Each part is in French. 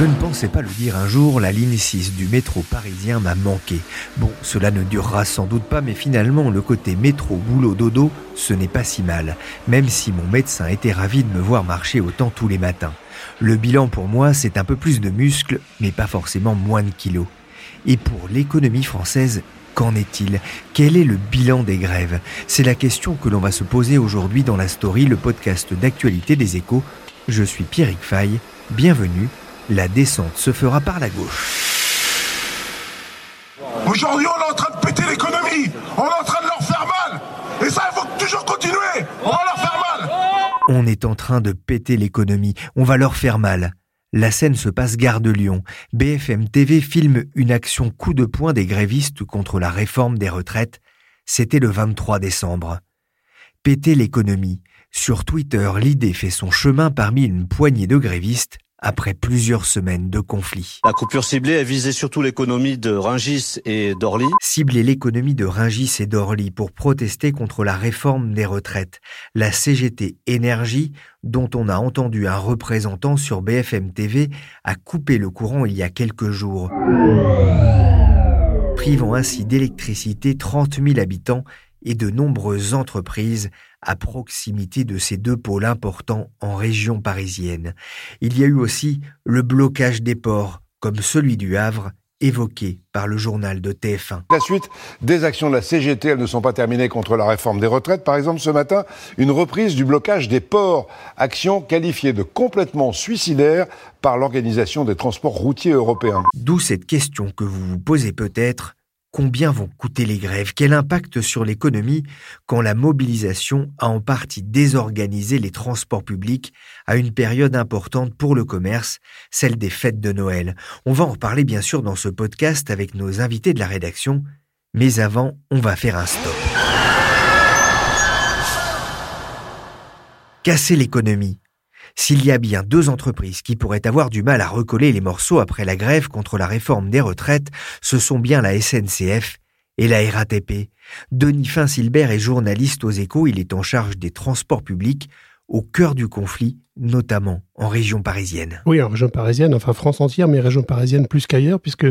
Je ne pensais pas le dire un jour, la ligne 6 du métro parisien m'a manqué. Bon, cela ne durera sans doute pas, mais finalement, le côté métro, boulot, dodo, ce n'est pas si mal, même si mon médecin était ravi de me voir marcher autant tous les matins. Le bilan pour moi, c'est un peu plus de muscles, mais pas forcément moins de kilos. Et pour l'économie française, Qu'en est-il? Quel est le bilan des grèves? C'est la question que l'on va se poser aujourd'hui dans la story, le podcast d'actualité des échos. Je suis Pierrick Fay, bienvenue la descente se fera par la gauche. Aujourd'hui, on est en train de péter l'économie. On est en train de leur faire mal. Et ça, il faut toujours continuer. On va leur faire mal. On est en train de péter l'économie. On va leur faire mal. La scène se passe gare de Lyon. BFM TV filme une action coup de poing des grévistes contre la réforme des retraites. C'était le 23 décembre. Péter l'économie. Sur Twitter, l'idée fait son chemin parmi une poignée de grévistes après plusieurs semaines de conflits. La coupure ciblée a visé surtout l'économie de Ringis et d'Orly. Cibler l'économie de Ringis et d'Orly pour protester contre la réforme des retraites. La CGT Énergie, dont on a entendu un représentant sur BFM TV, a coupé le courant il y a quelques jours, privant ainsi d'électricité 30 000 habitants et de nombreuses entreprises à proximité de ces deux pôles importants en région parisienne. Il y a eu aussi le blocage des ports, comme celui du Havre, évoqué par le journal de TF1. La suite des actions de la CGT, elles ne sont pas terminées contre la réforme des retraites. Par exemple, ce matin, une reprise du blocage des ports, action qualifiée de complètement suicidaire par l'Organisation des transports routiers européens. D'où cette question que vous vous posez peut-être, Combien vont coûter les grèves? Quel impact sur l'économie quand la mobilisation a en partie désorganisé les transports publics à une période importante pour le commerce, celle des fêtes de Noël? On va en parler bien sûr dans ce podcast avec nos invités de la rédaction, mais avant, on va faire un stop. Casser l'économie, s'il y a bien deux entreprises qui pourraient avoir du mal à recoller les morceaux après la grève contre la réforme des retraites, ce sont bien la SNCF et la RATP. Denis Fin-Silbert est journaliste aux échos, il est en charge des transports publics au cœur du conflit, notamment en région parisienne. Oui, en région parisienne, enfin France entière, mais région parisienne plus qu'ailleurs, puisque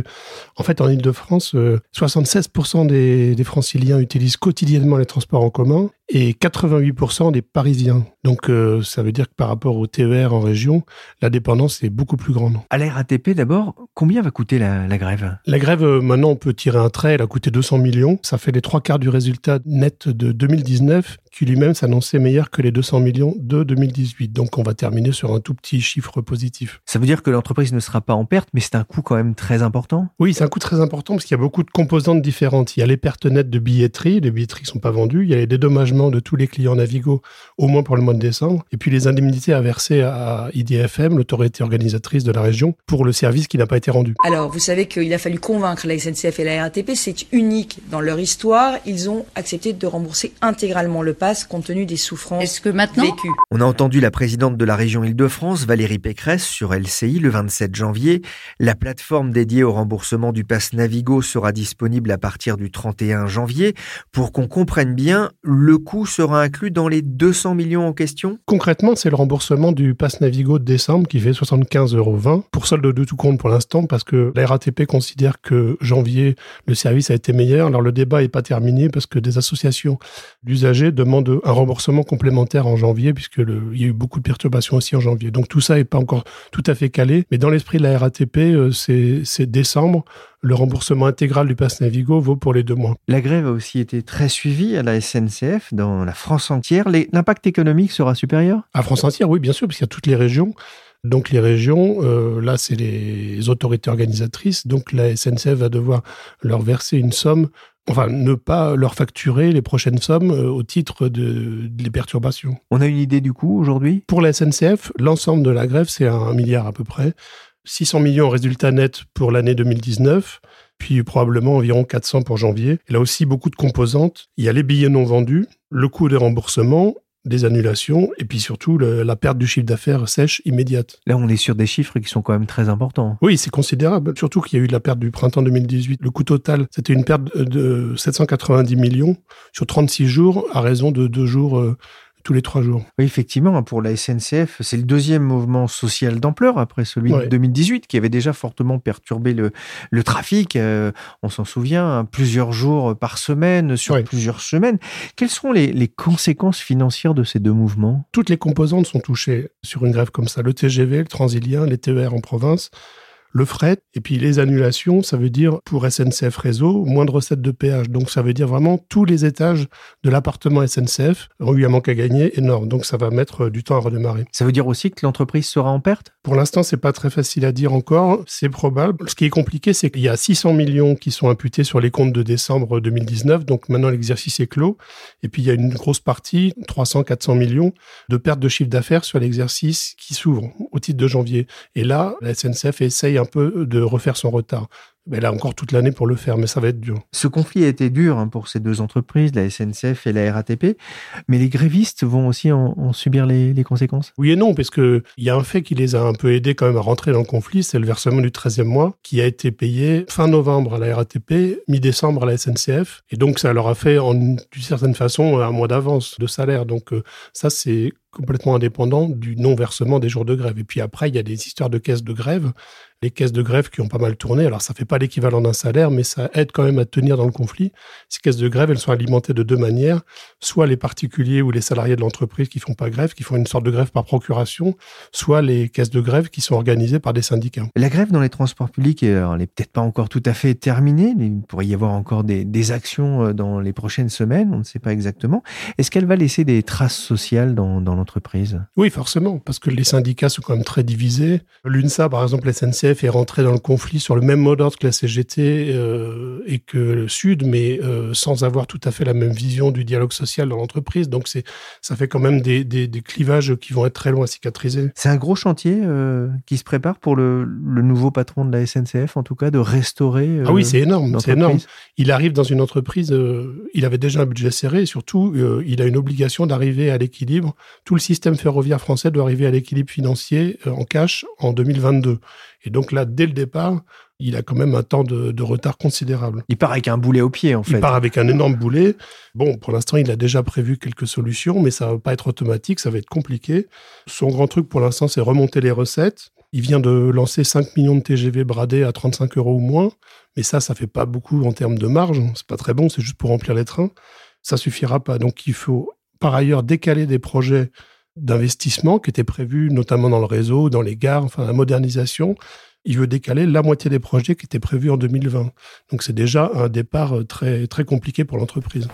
en fait en Ile-de-France, 76% des, des franciliens utilisent quotidiennement les transports en commun et 88% des Parisiens. Donc euh, ça veut dire que par rapport au TER en région, la dépendance est beaucoup plus grande. À la RATP d'abord, combien va coûter la, grève? La grève, euh, maintenant on peut tirer un trait, elle a coûté 200 millions. Ça fait les trois quarts du résultat net de 2019 qui lui-même s'annonçait meilleur que les 200 millions de 2018. Donc on va terminer sur un tout petit chiffre positif. Ça veut dire que l'entreprise ne sera pas en perte, mais c'est un coût quand même très important Oui, c'est un coût très important parce qu'il y a beaucoup de composantes différentes. Il y a les pertes nettes de billetterie, les billetteries ne sont pas vendues, il y a les dédommagements de tous les clients Navigo, au moins pour le mois de décembre, et puis les indemnités à verser à IDFM, l'autorité organisatrice de la région, pour le service qui n'a pas été rendu. Alors, vous savez qu'il a fallu convaincre la SNCF et la RATP, c'est unique dans leur histoire. Ils ont accepté de rembourser intégralement le pass compte tenu des souffrances Est-ce que maintenant vécues. On a entendu la présidente de la région Île-de-France, Valérie Pécresse, sur LCI le 27 janvier. La plateforme dédiée au remboursement du pass Navigo sera disponible à partir du 31 janvier. Pour qu'on comprenne bien, le coût sera inclus dans les 200 millions en question? Concrètement, c'est le remboursement du pass Navigo de décembre qui fait 75,20 euros pour solde de tout compte pour l'instant parce que la RATP considère que janvier, le service a été meilleur. Alors le débat n'est pas terminé parce que des associations d'usagers demandent un remboursement complémentaire en janvier puisque il y a eu beaucoup de perturbations aussi en janvier. Donc tout ça n'est pas encore tout à fait calé, mais dans l'esprit de la RATP, euh, c'est décembre. Le remboursement intégral du pass Navigo vaut pour les deux mois. La grève a aussi été très suivie à la SNCF dans la France entière. L'impact économique sera supérieur? À France entière, oui, bien sûr, parce qu'il y a toutes les régions. Donc les régions, euh, là c'est les autorités organisatrices, donc la SNCF va devoir leur verser une somme enfin, ne pas leur facturer les prochaines sommes euh, au titre de, des perturbations. On a une idée du coût aujourd'hui? Pour la SNCF, l'ensemble de la grève, c'est un milliard à peu près. 600 millions en résultat net pour l'année 2019, puis probablement environ 400 pour janvier. Y a aussi beaucoup de composantes. Il y a les billets non vendus, le coût des remboursements des annulations et puis surtout la perte du chiffre d'affaires sèche immédiate. Là, on est sur des chiffres qui sont quand même très importants. Oui, c'est considérable. Surtout qu'il y a eu la perte du printemps 2018. Le coût total, c'était une perte de 790 millions sur 36 jours à raison de deux jours euh, tous les trois jours. Oui, effectivement, pour la SNCF, c'est le deuxième mouvement social d'ampleur après celui de 2018 qui avait déjà fortement perturbé le, le trafic. Euh, on s'en souvient, hein, plusieurs jours par semaine, sur plusieurs semaines. Quelles sont les, les, conséquences financières de ces deux mouvements? Toutes les composantes sont touchées sur une grève comme ça. Le TGV, le Transilien, les TER en province le fret, et puis les annulations, ça veut dire pour SNCF Réseau, moins de recettes de péage. Donc ça veut dire vraiment tous les étages de l'appartement SNCF ont eu un manque à gagner énorme. Donc ça va mettre du temps à redémarrer. Ça veut dire aussi que l'entreprise sera en perte? Pour l'instant, c'est pas très facile à dire encore. C'est probable. Ce qui est compliqué, c'est qu'il y a 600 millions qui sont imputés sur les comptes de décembre 2019. Donc maintenant, l'exercice est clos. Et puis il y a une grosse partie, 300-400 millions, de perte de chiffre d'affaires sur l'exercice qui s'ouvre au titre de janvier. Et là, la SNCF essaye un peu de refaire son retard. Elle a encore toute l'année pour le faire, mais ça va être dur. Ce conflit a été dur hein, pour ces deux entreprises, la SNCF et la RATP, mais les grévistes vont aussi en, subir les, conséquences? Oui et non, parce qu'il y a un fait qui les a un peu aidés quand même à rentrer dans le conflit, c'est le versement du 13e mois, qui a été payé fin novembre à la RATP, mi-décembre à la SNCF, et donc ça leur a fait, d'une certaine façon, un mois d'avance de salaire. Donc euh, ça, c'est complètement indépendant du non-versement des jours de grève. Et puis après, il y a des histoires de caisses de grève les caisses de grève qui ont pas mal tourné. Alors, ça fait pas l'équivalent d'un salaire, mais ça aide quand même à tenir dans le conflit. Ces caisses de grève, elles sont alimentées de deux manières. Soit les particuliers ou les salariés de l'entreprise qui font pas grève, qui font une sorte de grève par procuration, soit les caisses de grève qui sont organisées par des syndicats. La grève dans les transports publics, euh, elle n'est peut-être pas encore tout à fait terminée, mais il pourrait y avoir encore des, des actions euh, dans les prochaines semaines, on ne sait pas exactement. Est-ce qu'elle va laisser des traces sociales dans, dans l'entreprise Oui, forcément, parce que les syndicats sont quand même très divisés. L'UNSA, par exemple, la SNCF, est rentré dans le conflit sur le même mot d'ordre que la CGT euh, et que le Sud, mais euh, sans avoir tout à fait la même vision du dialogue social dans l'entreprise. Donc c'est, ça fait quand même des, des, des, clivages qui vont être très loin à cicatriser. C'est un gros chantier euh, qui se prépare pour le, le, nouveau patron de la SNCF, en tout cas, de restaurer. ah oui, c'est énorme, c'est énorme. Il arrive dans une entreprise, il avait déjà un budget serré et surtout, il a une obligation d'arriver à l'équilibre. Tout le système ferroviaire français doit arriver à l'équilibre financier en cash en 2022. Et donc là, dès le départ, il a quand même un temps de, retard considérable. Il part avec un boulet au pied, en fait. Il part avec un énorme boulet. Bon, pour l'instant, il a déjà prévu quelques solutions, mais ça va pas être automatique, ça va être compliqué. Son grand truc pour l'instant, c'est remonter les recettes. Il vient de lancer 5 millions de TGV bradés à 35 euros ou moins, mais ça, ça fait pas beaucoup en termes de marge. C'est pas très bon, c'est juste pour remplir les trains. Ça suffira pas. Donc, il faut par ailleurs décaler des projets d'investissement qui était prévu notamment dans le réseau, dans les gares, enfin la modernisation. Il veut décaler la moitié des projets qui étaient prévus en 2020. Donc c'est déjà un départ euh, très, très compliqué pour l'entreprise.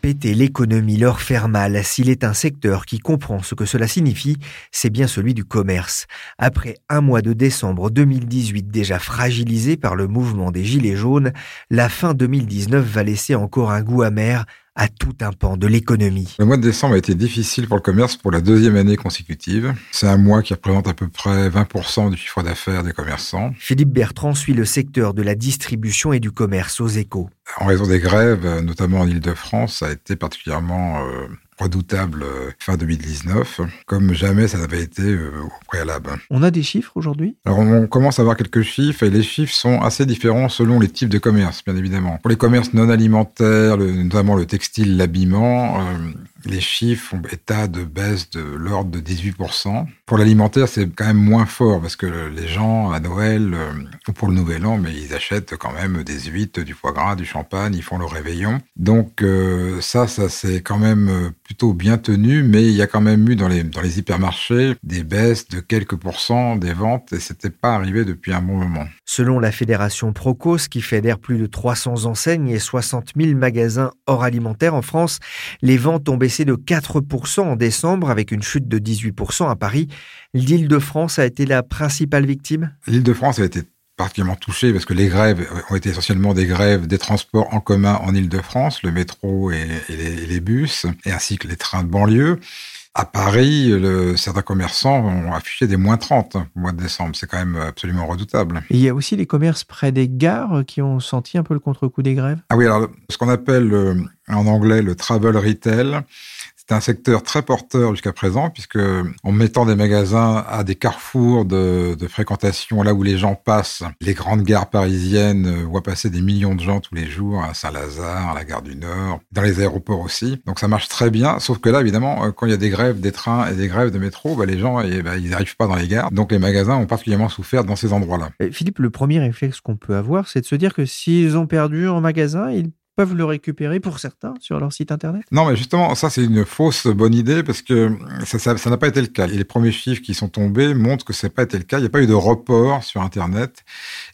Péter l'économie leur faire mal, s'il est un secteur qui comprend ce que cela signifie, c'est bien celui du commerce. Après un mois de décembre 2018 déjà fragilisé par le mouvement des Gilets jaunes, la fin 2019 va laisser encore un goût amer à tout un pan de l'économie. Le mois de décembre a été difficile pour le commerce pour la deuxième année consécutive. C'est un mois qui représente à peu près 20% du chiffre d'affaires des commerçants. Philippe Bertrand suit le secteur de la distribution et du commerce aux échos. En raison des grèves, notamment en Ile-de-France, ça a été particulièrement euh, redoutable euh, fin 2019, comme jamais ça n'avait été euh, au préalable. On a des chiffres aujourd'hui? Alors on commence à avoir quelques chiffres et les chiffres sont assez différents selon les types de commerce, bien évidemment. Pour les commerces non alimentaires, notamment le textile, l'habillement, les chiffres font état de baisse de l'ordre de 18%. Pour l'alimentaire, c'est quand même moins fort parce que les gens, à Noël euh, ou pour le Nouvel An, mais ils achètent quand même des huîtres, du foie gras, du champagne, ils font le réveillon. Donc euh, ça, ça c'est quand même euh, plutôt bien tenu, mais il y a quand même eu dans les, dans les hypermarchés des baisses de quelques pourcents des ventes et c'était pas arrivé depuis un bon moment. Selon la fédération Procos, qui fédère plus de 300 enseignes et 60 000 magasins hors alimentaire en France, les ventes ont baissé de 4% en décembre avec une chute de 18% à Paris. L'Île-de-France a été la principale victime? L'Île-de-France a été particulièrement touchée parce que les grèves ont été essentiellement des grèves des transports en commun en Île-de-France, le métro et, les, bus, et ainsi que les trains de banlieue. À Paris, le, certains commerçants ont affiché des moins 30 au mois de décembre. C'est quand même absolument redoutable. il y a aussi les commerces près des gares qui ont senti un peu le contre-coup des grèves? Ah oui, alors ce qu'on appelle euh, en anglais le travel retail, c'est un secteur très porteur jusqu'à présent, puisque en mettant des magasins à des carrefours de, fréquentation, là où les gens passent, les grandes gares parisiennes voient passer des millions de gens tous les jours, à Saint-Lazare, à la gare du Nord, dans les aéroports aussi. Donc ça marche très bien, sauf que là, évidemment, euh, quand il y a des grèves des trains et des grèves de métro, bah, les gens, eh ben, ils n'arrivent pas dans les gares. Donc les magasins ont particulièrement souffert dans ces endroits-là. Philippe, le premier réflexe qu'on peut avoir, c'est de se dire que s'ils ont perdu en magasin, ils peuvent le récupérer pour certains sur leur site internet? Non, mais justement, ça c'est une fausse bonne idée parce que ça n'a pas été le cas. Les premiers chiffres qui sont tombés montrent que ça n'a pas été le cas. Il n'y a pas eu de report sur Internet.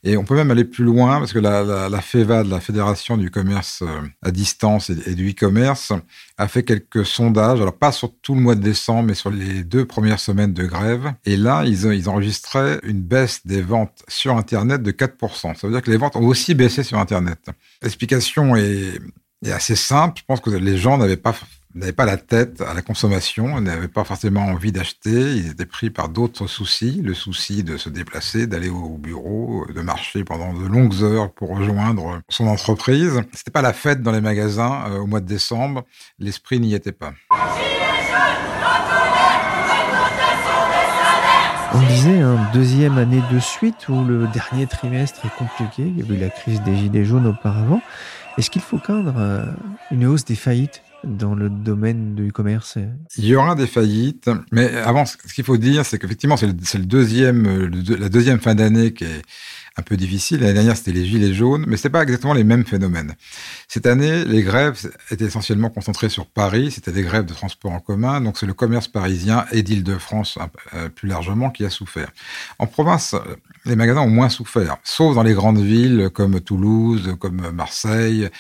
Et on peut même aller plus loin parce que la, la, la la Fédération du commerce euh, à distance et, du e-commerce, a fait quelques sondages. Alors pas sur tout le mois de décembre, mais sur les deux premières semaines de grève. Et là, ils, ils enregistraient une baisse des ventes sur Internet de 4%. Ça veut dire que les ventes ont aussi baissé sur Internet. L'explication est est, assez simple. Je pense que les gens n'avaient pas n'avaient pas la tête à la consommation, n'avaient pas forcément envie d'acheter, ils étaient pris par d'autres soucis, le souci de se déplacer, d'aller au bureau, de marcher pendant de longues heures pour rejoindre son entreprise. C'était pas la fête dans les magasins euh, au mois de décembre, l'esprit n'y était pas. On disait un deuxième année de suite où le dernier trimestre est compliqué, il y a eu la crise des gilets jaunes auparavant. Est-ce qu'il faut craindre euh, une hausse des faillites dans le domaine du commerce Il y aura des faillites, mais avant, ce qu'il faut dire, c'est qu'effectivement, c'est le, deuxième, euh, la deuxième fin d'année qui est un peu difficile. L'année dernière, c'était les gilets jaunes, mais c'est pas exactement les mêmes phénomènes. Cette année, les grèves étaient essentiellement concentrées sur Paris. C'était des grèves de transport en commun, donc c'est le commerce parisien et d'Île-de-France euh, plus largement qui a souffert. En province, les magasins ont moins souffert, sauf dans les grandes villes comme Toulouse, comme Marseille,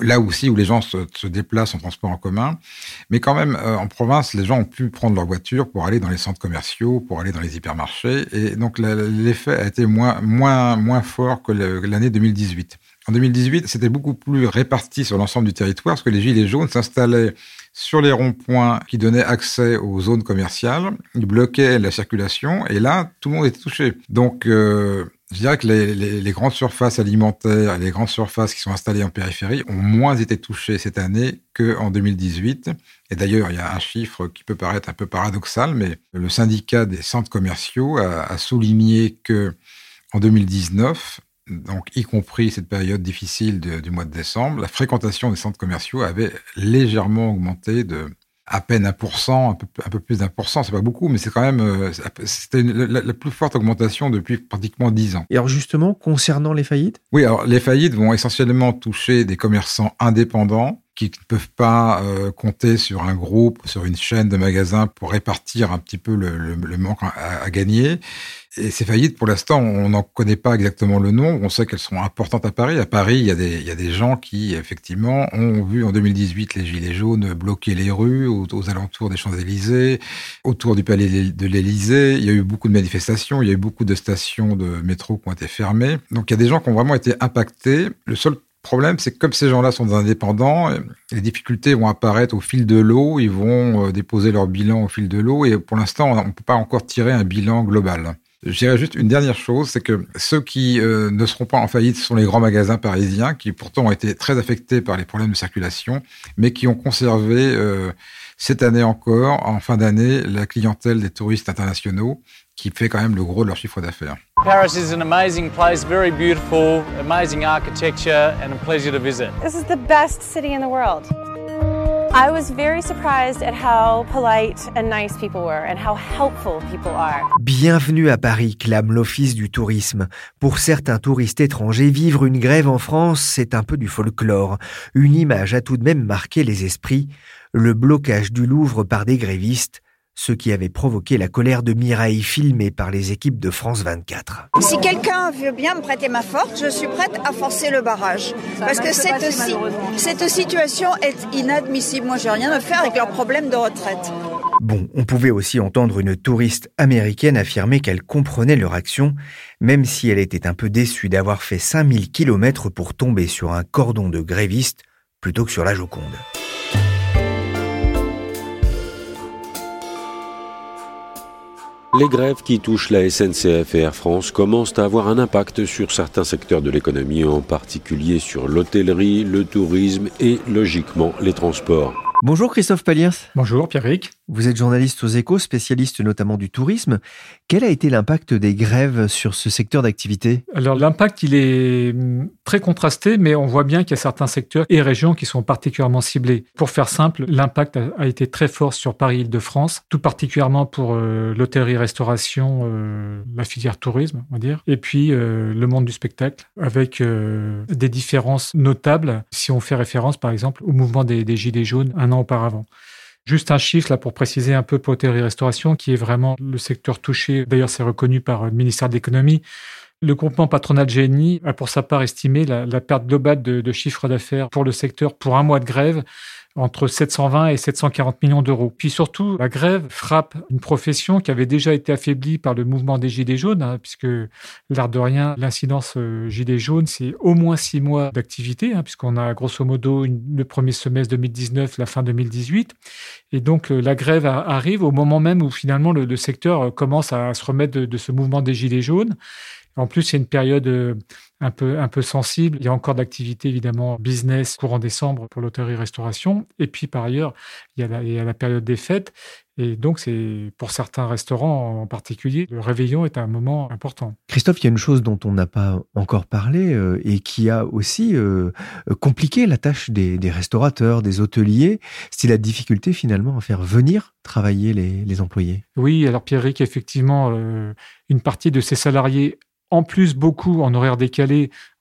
là aussi où les gens se, déplacent en transport en commun. Mais quand même, euh, en province, les gens ont pu prendre leur voiture pour aller dans les centres commerciaux, pour aller dans les hypermarchés, et donc l'effet a été moins moins, fort que l'année 2018. En 2018, c'était beaucoup plus réparti sur l'ensemble du territoire, parce que les gilets jaunes s'installaient sur les ronds-points qui donnaient accès aux zones commerciales, ils bloquaient la circulation, et là, tout le monde était touché. Donc, euh, je dirais que les, grandes surfaces alimentaires les grandes surfaces qui sont installées en périphérie ont moins été touchées cette année qu'en 2018. Et d'ailleurs, il y a un chiffre qui peut paraître un peu paradoxal, mais le syndicat des centres commerciaux a souligné que en 2019, donc y compris cette période difficile du mois de décembre, la fréquentation des centres commerciaux avait légèrement augmenté de à peine un pour cent, un peu, plus d'un pour cent, c'est pas beaucoup, mais c'est quand même euh, c'était la, la, plus forte augmentation depuis pratiquement dix ans. Et alors justement, concernant les faillites? Oui, alors les faillites vont essentiellement toucher des commerçants indépendants qui ne peuvent pas euh, compter sur un groupe, sur une chaîne de magasins pour répartir un petit peu le, manque à, gagner. Et ces faillites, pour l'instant, on n'en connaît pas exactement le nom. On sait qu'elles sont importantes à Paris. À Paris, il y, a des, gens qui, effectivement, ont vu en 2018 les Gilets jaunes bloquer les rues aux, aux alentours des Champs-Élysées, autour du palais de l'Élysée. Il y a eu beaucoup de manifestations, il y a eu beaucoup de stations de métro qui ont été fermées. Donc, il y a des gens qui ont vraiment été impactés. Le seul problème, c'est que comme ces gens-là sont indépendants, les difficultés vont apparaître au fil de l'eau, ils vont euh, déposer leur bilan au fil de l'eau, et pour l'instant, on ne peut pas encore tirer un bilan global. Je dirais juste une dernière chose, c'est que ceux qui euh, ne seront pas en faillite sont les grands magasins parisiens, qui pourtant ont été très affectés par les problèmes de circulation, mais qui ont conservé euh, cette année encore, en fin d'année, la clientèle des touristes internationaux, qui fait quand même le gros de leur chiffre d'affaires. Paris is an amazing place, very beautiful, amazing architecture and a pleasure to visit. This is the best city in the world. I was very surprised at how polite and nice people were and how helpful people are. Bienvenue à Paris, clame l'Office du tourisme. Pour certains touristes étrangers, vivre une grève en France, c'est un peu du folklore. Une image a tout de même marqué les esprits, le blocage du Louvre par des grévistes ce qui avait provoqué la colère de Mireille filmée par les équipes de France 24. Si quelqu'un veut bien me prêter ma force, je suis prête à forcer le barrage. parce que cette, cette situation est inadmissible. Moi, j'ai rien à faire avec leurs problèmes de retraite. Bon, on pouvait aussi entendre une touriste américaine affirmer qu'elle comprenait leur action, même si elle était un peu déçue d'avoir fait 5000 km pour tomber sur un cordon de grévistes plutôt que sur la Joconde. Les grèves qui touchent la SNCF et Air France commencent à avoir un impact sur certains secteurs de l'économie, en particulier sur l'hôtellerie, le tourisme et logiquement les transports. Bonjour Christophe Paliers. Bonjour Pierrick. Vous êtes journaliste aux échos, spécialiste notamment du tourisme. Quel a été l'impact des grèves sur ce secteur d'activité? Alors l'impact, il est hum, très contrasté, mais on voit bien qu'il y a certains secteurs et régions qui sont particulièrement ciblés. Pour faire simple, l'impact a été très fort sur Paris-Île-de-France, tout particulièrement pour euh, l'hôtellerie-restauration, euh, la filière tourisme, on va dire, et puis euh, le monde du spectacle, avec des différences notables si on fait référence par exemple au mouvement des, Gilets jaunes auparavant. Juste un chiffre là pour préciser un peu pour l'hôtellerie-restauration, qui est vraiment le secteur touché. D'ailleurs, c'est reconnu par le ministère de l'économie. Le groupement patronal GNI a pour sa part estimé la, perte globale de chiffre d'affaires pour le secteur pour un mois de grève entre 720 et 740 millions d'euros. Puis surtout, la grève frappe une profession qui avait déjà été affaiblie par le mouvement des Gilets jaunes, hein, puisque l'air de rien, l'incidence euh, Gilets jaunes, c'est au moins six mois d'activité, hein, puisqu'on a grosso modo le premier semestre 2019, la fin 2018. Et donc euh, la grève arrive au moment même où finalement le, secteur euh, commence à se remettre de, de ce mouvement des Gilets jaunes. En plus, c'est une période un peu, un peu sensible. Il y a encore d'activité, évidemment, business courant décembre pour l'hôtellerie-restauration. Et puis, par ailleurs, il y, a la, il y a la période des fêtes. Et donc, c'est pour certains restaurants en particulier, le réveillon est un moment important. Christophe, il y a une chose dont on n'a pas encore parlé euh, et qui a aussi euh, compliqué la tâche des, des, restaurateurs, des hôteliers, c'est la difficulté finalement à faire venir travailler les, les employés. Oui, alors Pierrick, effectivement, euh, une partie de ces salariés en plus, beaucoup en horaire décalé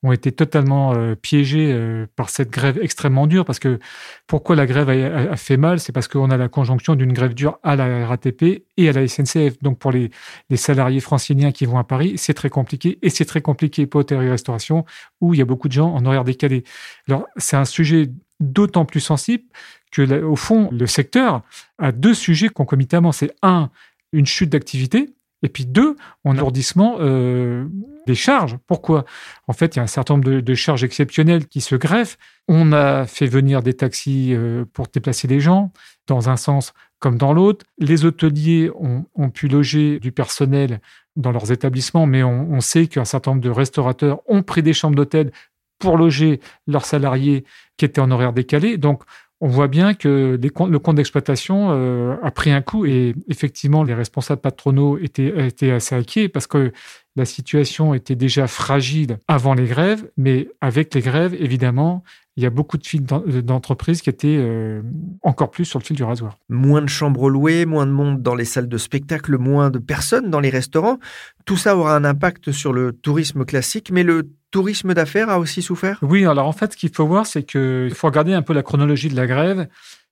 ont été totalement euh, piégés euh, par cette grève extrêmement dure. Parce que pourquoi la grève a, fait mal? C'est parce qu'on a la conjonction d'une grève dure à la RATP et à la SNCF. Donc pour les, salariés franciliens qui vont à Paris, c'est très compliqué. Et c'est très compliqué pour hôtellerie-restauration où il y a beaucoup de gens en horaire décalé. Alors c'est un sujet d'autant plus sensible que, au fond, le secteur a deux sujets concomitamment. C'est un, une chute d'activité et puis deux, a alourdissement euh, des charges. Pourquoi? En fait, il y a un certain nombre de, charges exceptionnelles qui se greffent. On a fait venir des taxis euh, pour déplacer les gens, dans un sens comme dans l'autre. Les hôteliers ont, pu loger du personnel dans leurs établissements, mais on, on sait qu'un certain nombre de restaurateurs ont pris des chambres d'hôtel pour loger leurs salariés qui étaient en horaire décalé. Donc, on voit bien que le compte d'exploitation euh, a pris un coup et effectivement, les responsables patronaux étaient, assez inquiets parce que la situation était déjà fragile avant les grèves, mais avec les grèves, évidemment, il y a beaucoup de fils d'entreprises qui étaient euh, encore plus sur le fil du rasoir. Moins de chambres louées, moins de monde dans les salles de spectacle, moins de personnes dans les restaurants. Tout ça aura un impact sur le tourisme classique, mais le tourisme d'affaires a aussi souffert? Oui, alors en fait, ce qu'il faut voir, c'est qu'il faut regarder un peu la chronologie de la grève.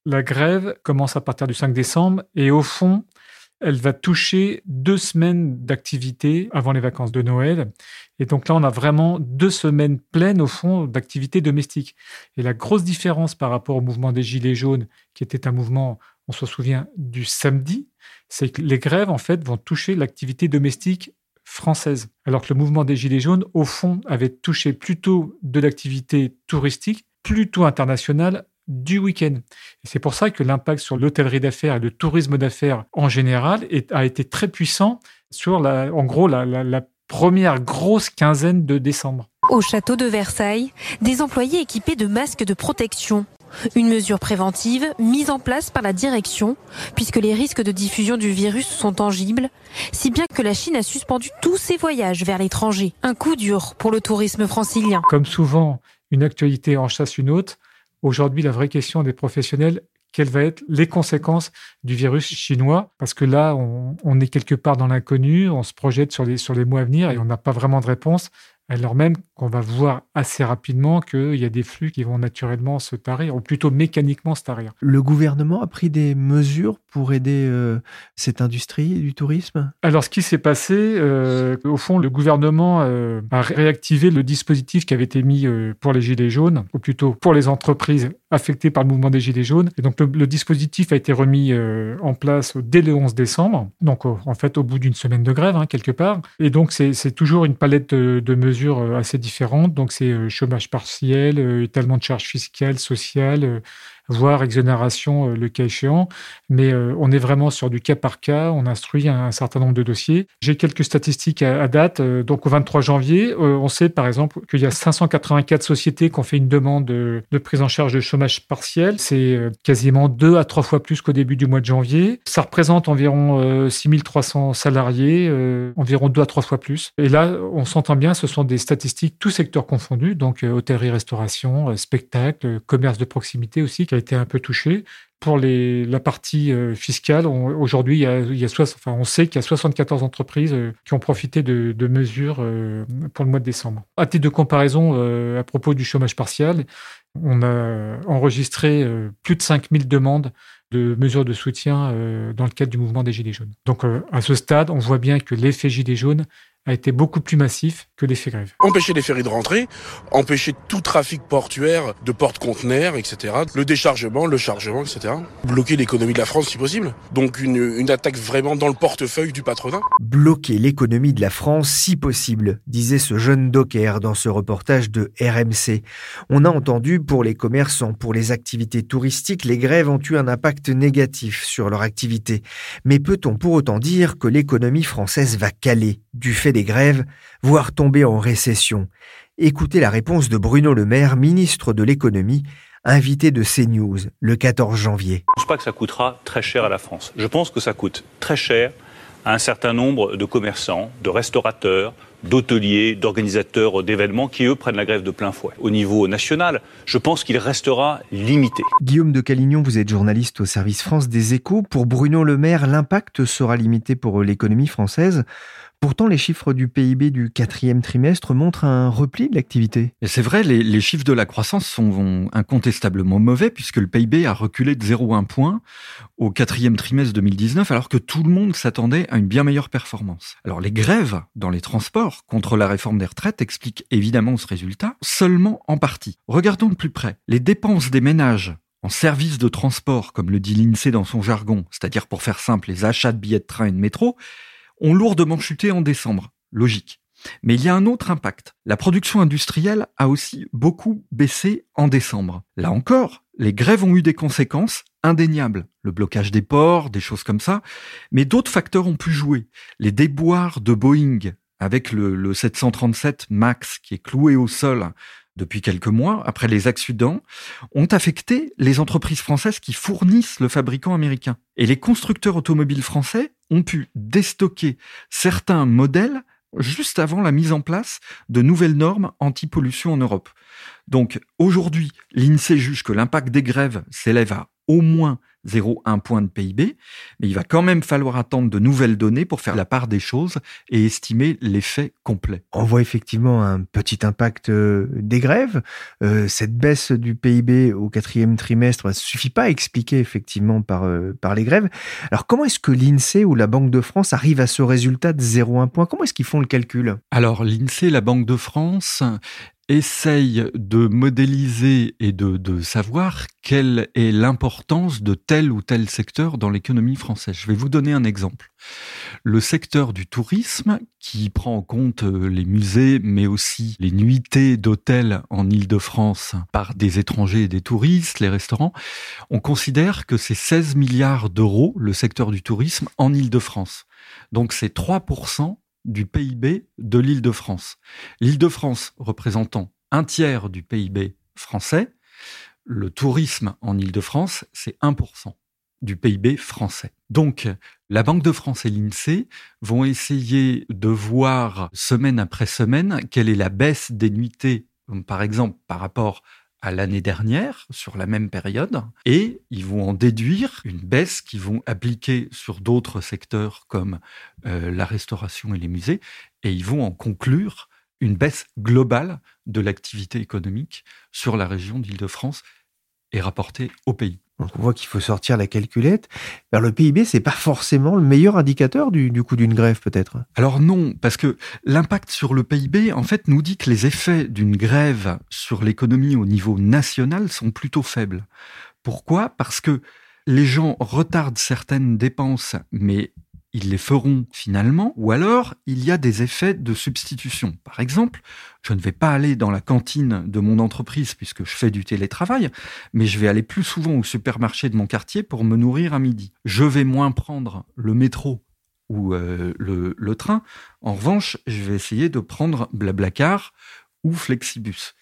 La grève commence à partir du 5 décembre et au fond, elle va toucher deux semaines d'activité avant les vacances de Noël. Et donc là, on a vraiment deux semaines pleines, au fond, d'activité domestique. Et la grosse différence par rapport au mouvement des Gilets jaunes, qui était un mouvement, on se souvient, du samedi, c'est que les grèves, en fait, vont toucher l'activité domestique française. Alors que le mouvement des Gilets jaunes, au fond, avait touché plutôt de l'activité touristique, plutôt internationale, du week-end. c'est pour ça que l'impact sur l'hôtellerie d'affaires et le tourisme d'affaires en général a été très puissant sur, la, en gros, la, la première grosse quinzaine de décembre. Au château de Versailles, des employés équipés de masques de protection. Une mesure préventive mise en place par la direction, puisque les risques de diffusion du virus sont tangibles, si bien que la Chine a suspendu tous ses voyages vers l'étranger. Un coup dur pour le tourisme francilien. Comme souvent, une actualité en chasse une autre. Aujourd'hui, la vraie question des professionnels, quelles vont être les conséquences du virus chinois, parce que là, on, est quelque part dans l'inconnu, on se projette sur les, sur les mois à venir et on n'a pas vraiment de réponse alors même qu'on va voir assez rapidement qu'il y a des flux qui vont naturellement se tarir, ou plutôt mécaniquement se tarir. Le gouvernement a pris des mesures pour aider euh, cette industrie du tourisme? Alors ce qui s'est passé, euh, au fond, le gouvernement euh, a réactivé le dispositif qui avait été mis pour les Gilets jaunes, ou plutôt pour les entreprises affectées par le mouvement des Gilets jaunes. Et donc le, dispositif a été remis en place dès le 11 décembre, donc en fait au bout d'une semaine de grève, hein, quelque part. Et donc c'est toujours une palette de mesures mesures assez différentes. Donc, c'est chômage partiel, étalement de charges fiscales, sociales, voire exonération le cas échéant. Mais on est vraiment sur du cas par cas. On instruit un, certain nombre de dossiers. J'ai quelques statistiques à, date. donc, au 23 janvier, on sait par exemple qu'il y a 584 sociétés qui ont fait une demande de, prise en charge de chômage partiel. C'est quasiment deux à trois fois plus qu'au début du mois de janvier. Ça représente environ 6300 salariés, environ deux à trois fois plus. Et là, on s'entend bien, ce sont des statistiques tous secteurs confondus, donc hôtellerie, restauration, spectacle, commerce de proximité aussi, a été un peu touché. Pour la partie euh, fiscale, aujourd'hui, on sait qu'il y a 74 entreprises euh, qui ont profité de, mesures euh, pour le mois de décembre. À titre de comparaison, à propos du chômage partiel, on a enregistré plus de 5000 demandes de mesures de soutien dans le cadre du mouvement des Gilets jaunes. Donc à ce stade, on voit bien que l'effet Gilets jaunes a été beaucoup plus massif que l'effet grève. Empêcher les ferries de rentrer, empêcher tout trafic portuaire de porte-conteneurs, etc. Le déchargement, le chargement, etc. Bloquer l'économie de la France si possible. Donc une, une attaque vraiment dans le portefeuille du patronat. Bloquer l'économie de la France si possible, disait ce jeune docker dans ce reportage de RMC. On a entendu pour les commerçants, pour les activités touristiques, les grèves ont eu un impact négatif sur leur activité. Mais peut-on pour autant dire que l'économie française va caler? Du fait des grèves, voire tomber en récession Écoutez la réponse de Bruno Le Maire, ministre de l'économie, invité de CNews le 14 janvier. Je ne pense pas que ça coûtera très cher à la France. Je pense que ça coûte très cher à un certain nombre de commerçants, de restaurateurs, d'hôteliers, d'organisateurs d'événements qui, eux, prennent la grève de plein fouet. Au niveau national, je pense qu'il restera limité. Guillaume de Calignon, vous êtes journaliste au service France des échos. Pour Bruno Le Maire, l'impact sera limité pour l'économie française. Pourtant, les chiffres du PIB du quatrième trimestre montrent un repli de l'activité. C'est vrai, les, chiffres de la croissance sont incontestablement mauvais puisque le PIB a reculé de 0,1 point au quatrième trimestre 2019 alors que tout le monde s'attendait à une bien meilleure performance. Alors les grèves dans les transports contre la réforme des retraites expliquent évidemment ce résultat, seulement en partie. Regardons de plus près. Les dépenses des ménages en service de transport, comme le dit l'INSEE dans son jargon, c'est-à-dire pour faire simple les achats de billets de train et de métro, ont lourdement chuté en décembre. Logique. Mais il y a un autre impact. La production industrielle a aussi beaucoup baissé en décembre. Là encore, les grèves ont eu des conséquences indéniables. Le blocage des ports, des choses comme ça. Mais d'autres facteurs ont pu jouer. Les déboires de Boeing avec le, le 737 MAX qui est cloué au sol depuis quelques mois, après les accidents, ont affecté les entreprises françaises qui fournissent le fabricant américain. Et les constructeurs automobiles français ont pu déstocker certains modèles juste avant la mise en place de nouvelles normes anti-pollution en Europe. Donc aujourd'hui, l'INSEE juge que l'impact des grèves s'élève à au moins 0,1 point de PIB, mais il va quand même falloir attendre de nouvelles données pour faire la part des choses et estimer l'effet complet. On voit effectivement un petit impact euh, des grèves. Euh, cette baisse du PIB au quatrième trimestre ne suffit pas à expliquer effectivement par, euh, par les grèves. Alors comment est-ce que l'INSEE ou la Banque de France arrivent à ce résultat de 0,1 point? Comment est-ce qu'ils font le calcul? Alors l'INSEE, la Banque de France, essaye de modéliser et de, savoir quelle est l'importance de tel ou tel secteur dans l'économie française. Je vais vous donner un exemple. Le secteur du tourisme, qui prend en compte euh, les musées, mais aussi les nuitées d'hôtels en Île-de-France par des étrangers et des touristes, les restaurants, on considère que c'est 16 milliards d'euros, le secteur du tourisme, en Île-de-France. Donc c'est 3% du PIB de l'Île-de-France. L'Île-de-France représentant un tiers du PIB français, le tourisme en Île-de-France, c'est 1% du PIB français. Donc, la Banque de France et l'INSEE vont essayer de voir semaine après semaine quelle est la baisse des nuitées, par exemple par rapport à l'année dernière sur la même période et ils vont en déduire une baisse qu'ils vont appliquer sur d'autres secteurs comme euh, la restauration et les musées et ils vont en conclure une baisse globale de l'activité économique sur la région d'Île-de-France et rapportée au pays. Donc on voit qu'il faut sortir la calculette. Le PIB, c'est pas forcément le meilleur indicateur du, du coût d'une grève, peut-être? Alors non, parce que l'impact sur le PIB, en fait, nous dit que les effets d'une grève sur l'économie au niveau national sont plutôt faibles. Pourquoi? Parce que les gens retardent certaines dépenses, mais ils les feront finalement, ou alors il y a des effets de substitution. Par exemple, je ne vais pas aller dans la cantine de mon entreprise puisque je fais du télétravail, mais je vais aller plus souvent au supermarché de mon quartier pour me nourrir à midi. Je vais moins prendre le métro ou euh, le, le, train. En revanche, je vais essayer de prendre Blablacar ou Flexibus.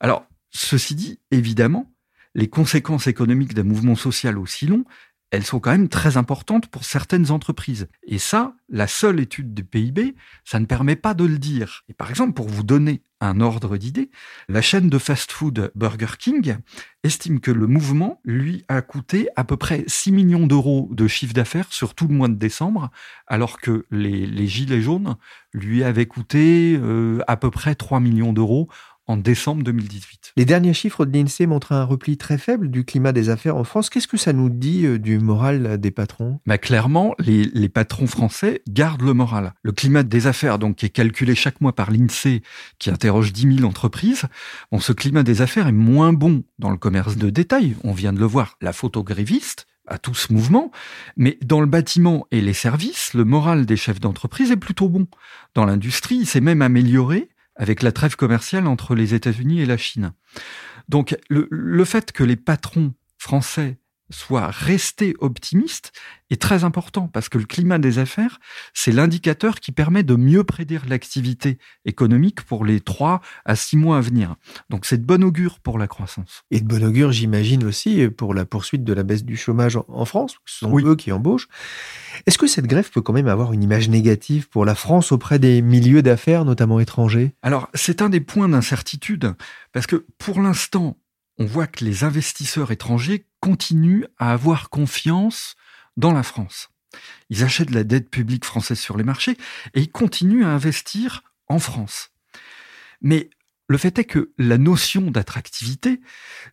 Alors, ceci dit, évidemment, les conséquences économiques d'un mouvement social aussi long, elles sont quand même très importantes pour certaines entreprises. Et ça, la seule étude du PIB, ça ne permet pas de le dire. Et par exemple, pour vous donner un ordre d'idée, la chaîne de fast-food Burger King estime que le mouvement lui a coûté à peu près 6 millions d'euros de chiffre d'affaires sur tout le mois de décembre, alors que les, gilets jaunes lui avaient coûté euh, à peu près 3 millions d'euros en décembre 2018. Les derniers chiffres de l'INSEE montrent un repli très faible du climat des affaires en France. Qu'est-ce que ça nous dit euh, du moral des patrons? Bah Clairement, les, les, patrons français gardent le moral. Le climat des affaires, donc, qui est calculé chaque mois par l'INSEE, qui interroge 10 000 entreprises, bon, ce climat des affaires est moins bon dans le commerce de détail. On vient de le voir, la photogréviste, à tout ce mouvement, mais dans le bâtiment et les services, le moral des chefs d'entreprise est plutôt bon. Dans l'industrie, il s'est même amélioré avec la trêve commerciale entre les États-Unis et la Chine. Donc le, fait que les patrons français soient restés optimistes est très important parce que le climat des affaires, c'est l'indicateur qui permet de mieux prédire l'activité économique pour les trois à six mois à venir. Donc c'est de bon augure pour la croissance. Et de bon augure, j'imagine aussi, pour la poursuite de la baisse du chômage en France. Ce sont eux qui embauchent. Est-ce que cette grève peut quand même avoir une image négative pour la France auprès des milieux d'affaires, notamment étrangers? Alors, c'est un des points d'incertitude, parce que pour l'instant, on voit que les investisseurs étrangers continuent à avoir confiance dans la France. Ils achètent la dette publique française sur les marchés et ils continuent à investir en France. Mais le fait est que la notion d'attractivité,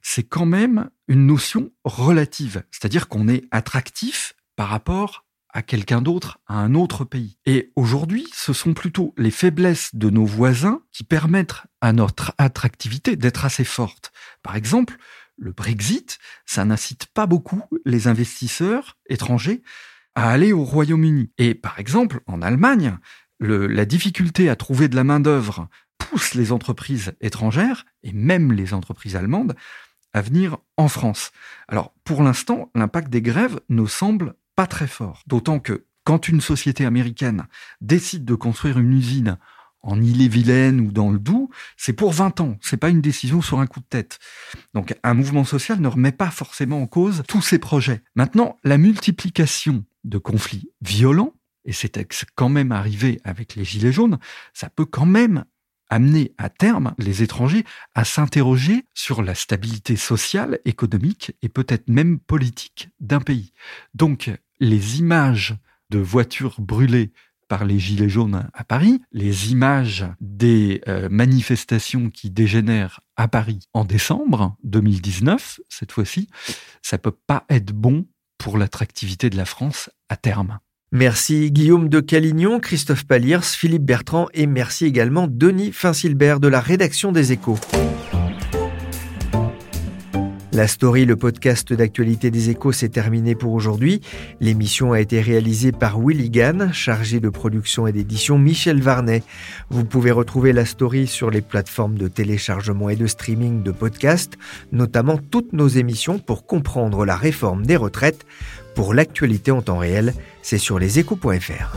c'est quand même une notion relative. C'est-à-dire qu'on est attractif par rapport à quelqu'un d'autre, à un autre pays. Et aujourd'hui, ce sont plutôt les faiblesses de nos voisins qui permettent à notre attractivité d'être assez forte. Par exemple, le Brexit, ça n'incite pas beaucoup les investisseurs étrangers à aller au Royaume-Uni. Et par exemple, en Allemagne, le, la difficulté à trouver de la main-d'œuvre pousse les entreprises étrangères, et même les entreprises allemandes, à venir en France. Alors, pour l'instant, l'impact des grèves ne semble pas très fort. D'autant que quand une société américaine décide de construire une usine en Ille-et-Vilaine ou dans le Doubs, c'est pour 20 ans. C'est pas une décision sur un coup de tête. Donc, un mouvement social ne remet pas forcément en cause tous ces projets. Maintenant, la multiplication de conflits violents, et c'est quand même arrivé avec les Gilets jaunes, ça peut quand même amener à terme les étrangers à s'interroger sur la stabilité sociale, économique et peut-être même politique d'un pays. Donc, les images de voitures brûlées par les Gilets jaunes à Paris, les images des euh, manifestations qui dégénèrent à Paris en décembre 2019, cette fois-ci, ça peut pas être bon pour l'attractivité de la France à terme. Merci Guillaume de Calignon, Christophe Paliers, Philippe Bertrand et merci également Denis Finsilbert de la rédaction des Échos. La story, le podcast d'actualité des échos, s'est terminé pour aujourd'hui. L'émission a été réalisée par Willy Gann, chargé de production et d'édition Michel Varnet. Vous pouvez retrouver la story sur les plateformes de téléchargement et de streaming de podcasts, notamment toutes nos émissions pour comprendre la réforme des retraites. Pour l'actualité en temps réel, c'est sur leséchos.fr.